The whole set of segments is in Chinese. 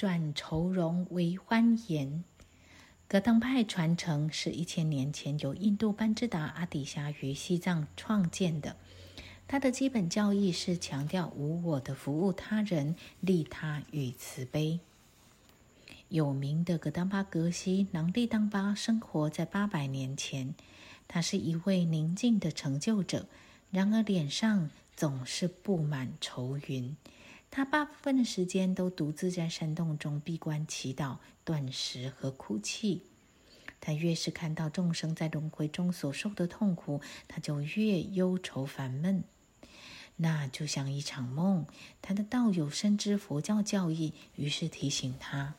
转愁容为欢颜。格当派传承是一千年前由印度班智达阿底峡于西藏创建的。它的基本教义是强调无我的服务他人、利他与慈悲。有名的格当巴格西囊利当巴生活在八百年前，他是一位宁静的成就者，然而脸上总是布满愁云。他大部分的时间都独自在山洞中闭关祈祷、断食和哭泣。他越是看到众生在轮回中所受的痛苦，他就越忧愁烦闷。那就像一场梦。他的道友深知佛教教义，于是提醒他：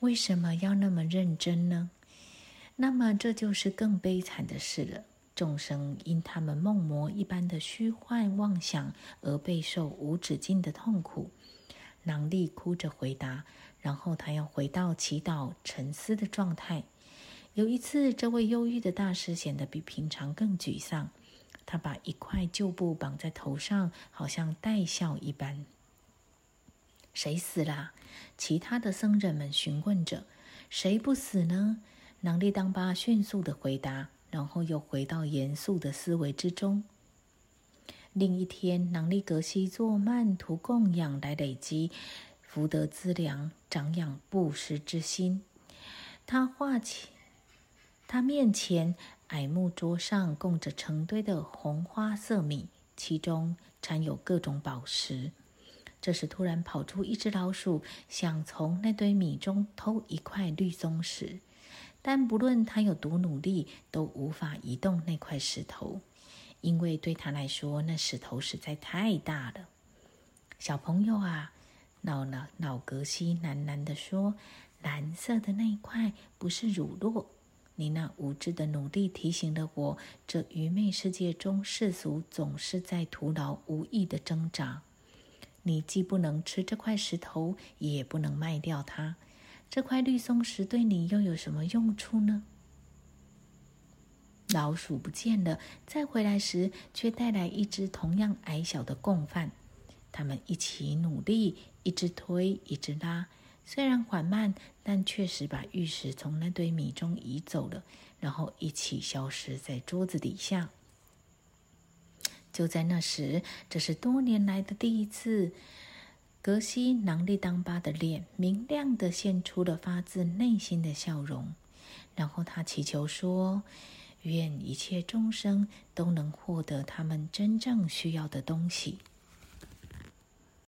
为什么要那么认真呢？那么这就是更悲惨的事了。众生因他们梦魔一般的虚幻妄想而备受无止境的痛苦。囊利哭着回答，然后他要回到祈祷沉思的状态。有一次，这位忧郁的大师显得比平常更沮丧。他把一块旧布绑在头上，好像带笑一般。谁死了？其他的僧人们询问着。谁不死呢？囊利当巴迅速的回答。然后又回到严肃的思维之中。另一天，囊利格西做曼图供养来累积福德资粮，长养布施之心。他画起，他面前矮木桌上供着成堆的红花色米，其中掺有各种宝石。这时，突然跑出一只老鼠，想从那堆米中偷一块绿松石。但不论他有多努力，都无法移动那块石头，因为对他来说，那石头实在太大了。小朋友啊，老老老格西喃喃地说：“蓝色的那一块不是乳酪。你那无知的努力提醒了我，这愚昧世界中世俗总是在徒劳无益的挣扎。你既不能吃这块石头，也不能卖掉它。”这块绿松石对你又有什么用处呢？老鼠不见了，再回来时却带来一只同样矮小的共犯。他们一起努力，一直推，一直拉，虽然缓慢，但确实把玉石从那堆米中移走了，然后一起消失在桌子底下。就在那时，这是多年来的第一次。格西囊利当巴的脸明亮的现出了发自内心的笑容，然后他祈求说：“愿一切众生都能获得他们真正需要的东西。”